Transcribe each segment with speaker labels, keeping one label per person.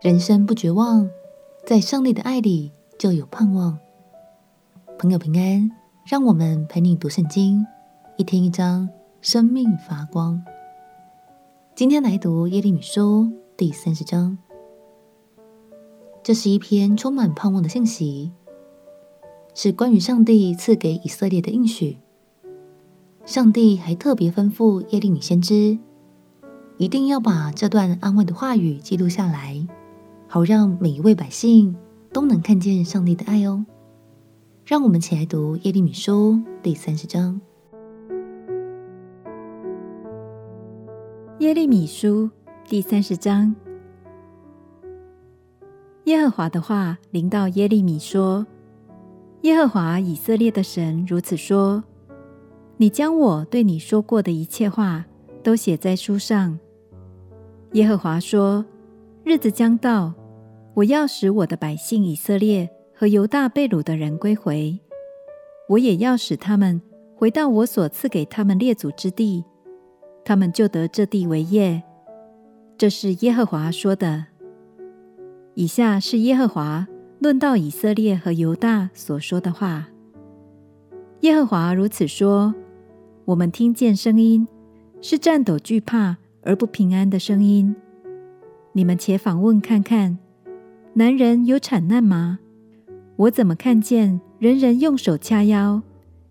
Speaker 1: 人生不绝望，在上帝的爱里就有盼望。朋友平安，让我们陪你读圣经，一天一章，生命发光。今天来读耶利米书第三十章，这是一篇充满盼望的信息，是关于上帝赐给以色列的应许。上帝还特别吩咐耶利米先知，一定要把这段安慰的话语记录下来，好让每一位百姓都能看见上帝的爱哦。让我们起来读耶利米书第三十章。
Speaker 2: 耶利米书第三十章，耶和华的话临到耶利米说：“耶和华以色列的神如此说：你将我对你说过的一切话都写在书上。耶和华说：日子将到，我要使我的百姓以色列和犹大被掳的人归回，我也要使他们回到我所赐给他们列祖之地。”他们就得这地为业，这是耶和华说的。以下是耶和华论到以色列和犹大所说的话。耶和华如此说：我们听见声音，是颤抖惧怕而不平安的声音。你们且访问看看，男人有产难吗？我怎么看见人人用手掐腰，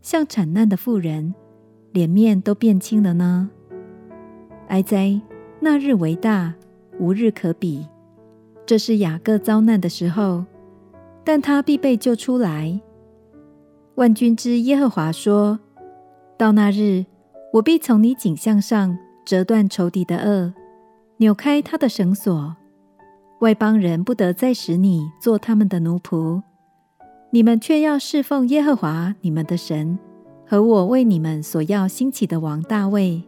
Speaker 2: 像产难的妇人，脸面都变青了呢？哀哉！那日为大，无日可比。这是雅各遭难的时候，但他必被救出来。万军之耶和华说：到那日，我必从你颈项上折断仇敌的轭，扭开他的绳索。外邦人不得再使你做他们的奴仆，你们却要侍奉耶和华你们的神和我为你们所要兴起的王大卫。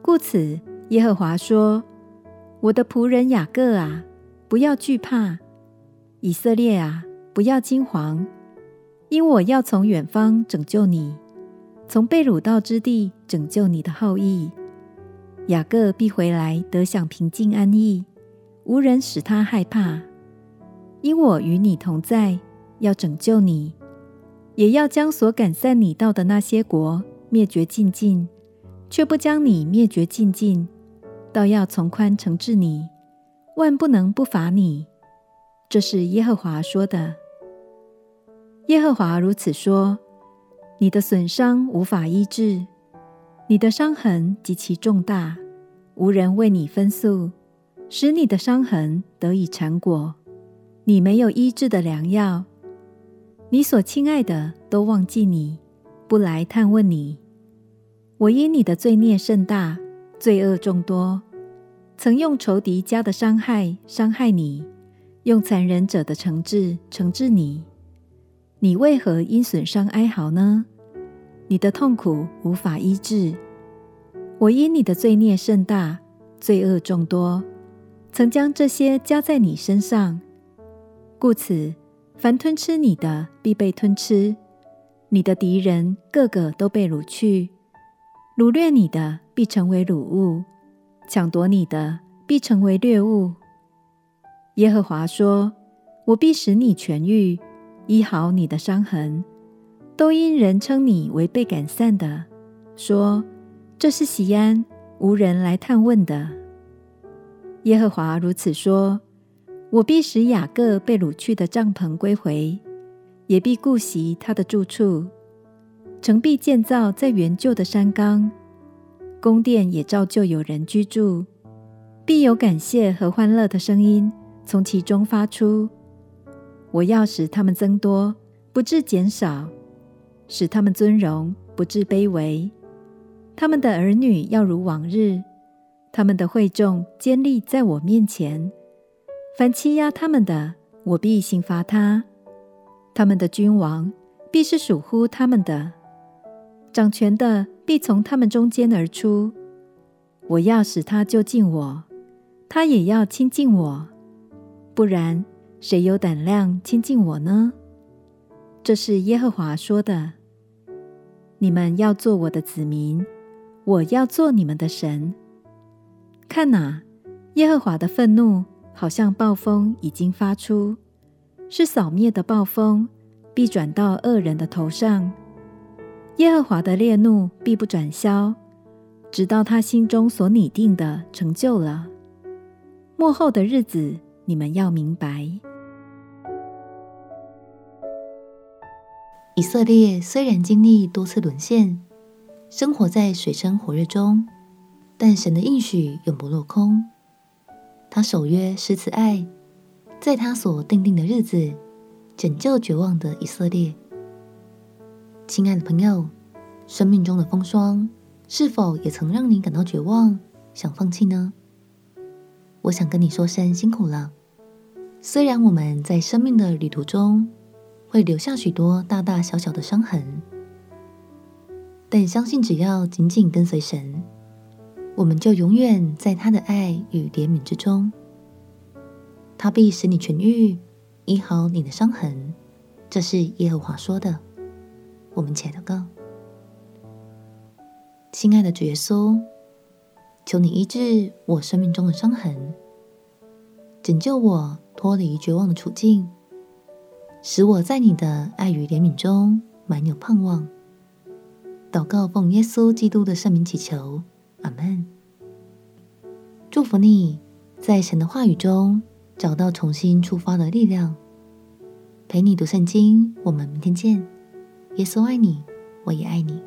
Speaker 2: 故此，耶和华说：“我的仆人雅各啊，不要惧怕；以色列啊，不要惊惶，因我要从远方拯救你，从被掳到之地拯救你的后裔。雅各必回来得享平静安逸，无人使他害怕，因我与你同在，要拯救你，也要将所赶散你到的那些国灭绝尽尽。”却不将你灭绝尽尽，倒要从宽惩治你，万不能不罚你。这是耶和华说的。耶和华如此说：你的损伤无法医治，你的伤痕极其重大，无人为你分诉，使你的伤痕得以缠裹。你没有医治的良药，你所亲爱的都忘记你，不来探问你。我因你的罪孽甚大，罪恶众多，曾用仇敌加的伤害伤害你，用残忍者的惩治惩治你。你为何因损伤哀嚎呢？你的痛苦无法医治。我因你的罪孽甚大，罪恶众多，曾将这些加在你身上。故此，凡吞吃你的必被吞吃，你的敌人个个都被掳去。掳掠你的必成为掳物，抢夺你的必成为掠物。耶和华说：“我必使你痊愈，医好你的伤痕。都因人称你为被赶散的，说这是喜安，无人来探问的。耶和华如此说：我必使雅各被掳去的帐篷归回，也必顾惜他的住处。”城必建造在原旧的山冈，宫殿也照旧有人居住，必有感谢和欢乐的声音从其中发出。我要使他们增多，不致减少；使他们尊荣，不致卑微。他们的儿女要如往日，他们的会众坚立在我面前。凡欺压他们的，我必刑罚他；他们的君王必是属乎他们的。掌权的必从他们中间而出，我要使他就近我，他也要亲近我，不然谁有胆量亲近我呢？这是耶和华说的。你们要做我的子民，我要做你们的神。看哪，耶和华的愤怒好像暴风已经发出，是扫灭的暴风，必转到恶人的头上。耶和华的烈怒必不转消，直到他心中所拟定的成就了。末后的日子，你们要明白。
Speaker 1: 以色列虽然经历多次沦陷，生活在水深火热中，但神的应许永不落空。他守约施慈爱，在他所定定的日子，拯救绝望的以色列。亲爱的朋友，生命中的风霜是否也曾让你感到绝望，想放弃呢？我想跟你说声辛苦了。虽然我们在生命的旅途中会留下许多大大小小的伤痕，但相信只要紧紧跟随神，我们就永远在他的爱与怜悯之中。他必使你痊愈，医好你的伤痕。这是耶和华说的。我们且祷告，亲爱的主耶稣，求你医治我生命中的伤痕，拯救我脱离绝望的处境，使我在你的爱与怜悯中满有盼望。祷告奉耶稣基督的圣名祈求，阿门。祝福你在神的话语中找到重新出发的力量。陪你读圣经，我们明天见。耶稣爱你，我也爱你。